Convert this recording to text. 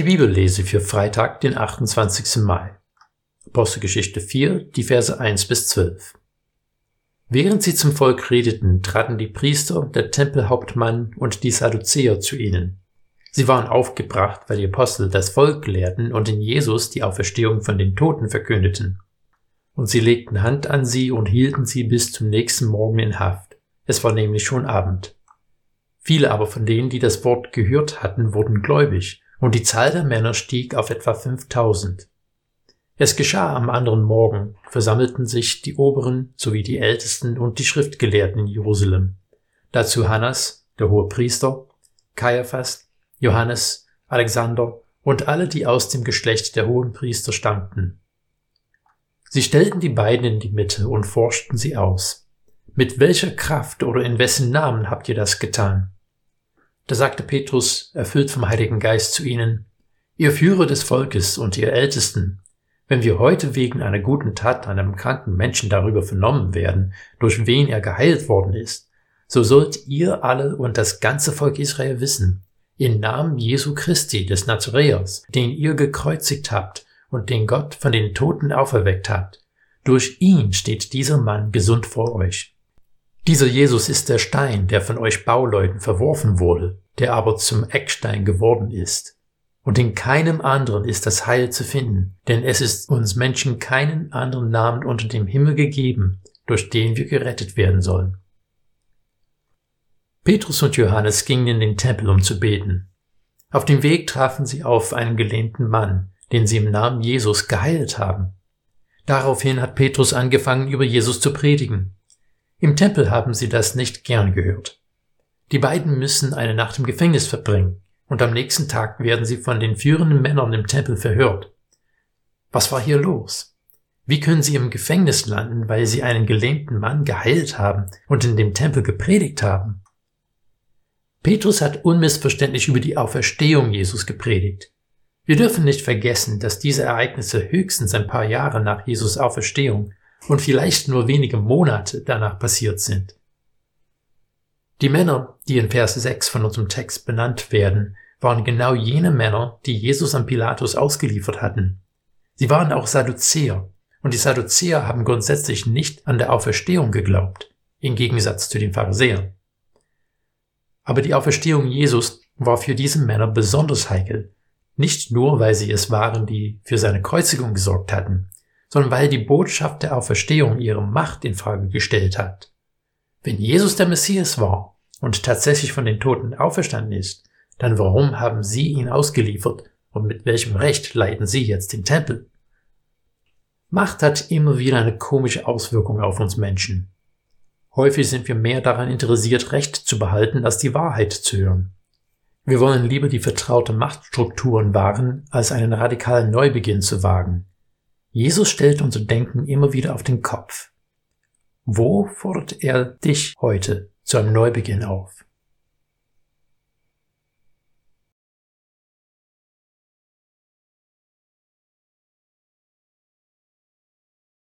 Die Bibellese für Freitag, den 28. Mai. Apostelgeschichte 4, die Verse 1 bis 12. Während sie zum Volk redeten, traten die Priester, der Tempelhauptmann und die Sadduzäer zu ihnen. Sie waren aufgebracht, weil die Apostel das Volk lehrten und in Jesus die Auferstehung von den Toten verkündeten. Und sie legten Hand an sie und hielten sie bis zum nächsten Morgen in Haft. Es war nämlich schon Abend. Viele aber von denen, die das Wort gehört hatten, wurden gläubig und die Zahl der Männer stieg auf etwa 5000. Es geschah am anderen Morgen, versammelten sich die Oberen sowie die Ältesten und die Schriftgelehrten in Jerusalem. Dazu Hannas, der hohe Priester, Kaiaphas, Johannes, Alexander und alle, die aus dem Geschlecht der hohen Priester stammten. Sie stellten die beiden in die Mitte und forschten sie aus. Mit welcher Kraft oder in wessen Namen habt ihr das getan? Da sagte Petrus, erfüllt vom Heiligen Geist zu ihnen, Ihr Führer des Volkes und ihr Ältesten, wenn wir heute wegen einer guten Tat einem kranken Menschen darüber vernommen werden, durch wen er geheilt worden ist, so sollt ihr alle und das ganze Volk Israel wissen, im Namen Jesu Christi des Nazareers, den ihr gekreuzigt habt und den Gott von den Toten auferweckt habt, durch ihn steht dieser Mann gesund vor euch. Dieser Jesus ist der Stein, der von euch Bauleuten verworfen wurde, der aber zum Eckstein geworden ist. Und in keinem anderen ist das Heil zu finden, denn es ist uns Menschen keinen anderen Namen unter dem Himmel gegeben, durch den wir gerettet werden sollen. Petrus und Johannes gingen in den Tempel, um zu beten. Auf dem Weg trafen sie auf einen gelähmten Mann, den sie im Namen Jesus geheilt haben. Daraufhin hat Petrus angefangen, über Jesus zu predigen. Im Tempel haben sie das nicht gern gehört. Die beiden müssen eine Nacht im Gefängnis verbringen und am nächsten Tag werden sie von den führenden Männern im Tempel verhört. Was war hier los? Wie können sie im Gefängnis landen, weil sie einen gelähmten Mann geheilt haben und in dem Tempel gepredigt haben? Petrus hat unmissverständlich über die Auferstehung Jesus gepredigt. Wir dürfen nicht vergessen, dass diese Ereignisse höchstens ein paar Jahre nach Jesus Auferstehung und vielleicht nur wenige Monate danach passiert sind. Die Männer, die in Vers 6 von unserem Text benannt werden, waren genau jene Männer, die Jesus an Pilatus ausgeliefert hatten. Sie waren auch Sadduzäer, und die Sadduzäer haben grundsätzlich nicht an der Auferstehung geglaubt, im Gegensatz zu den Pharisäern. Aber die Auferstehung Jesus war für diese Männer besonders heikel, nicht nur, weil sie es waren, die für seine Kreuzigung gesorgt hatten, sondern weil die Botschaft der Auferstehung ihre Macht in Frage gestellt hat. Wenn Jesus der Messias war und tatsächlich von den Toten auferstanden ist, dann warum haben sie ihn ausgeliefert und mit welchem Recht leiten sie jetzt den Tempel? Macht hat immer wieder eine komische Auswirkung auf uns Menschen. Häufig sind wir mehr daran interessiert, Recht zu behalten, als die Wahrheit zu hören. Wir wollen lieber die vertraute Machtstrukturen wahren, als einen radikalen Neubeginn zu wagen. Jesus stellt unser Denken immer wieder auf den Kopf. Wo fordert er dich heute zu einem Neubeginn auf?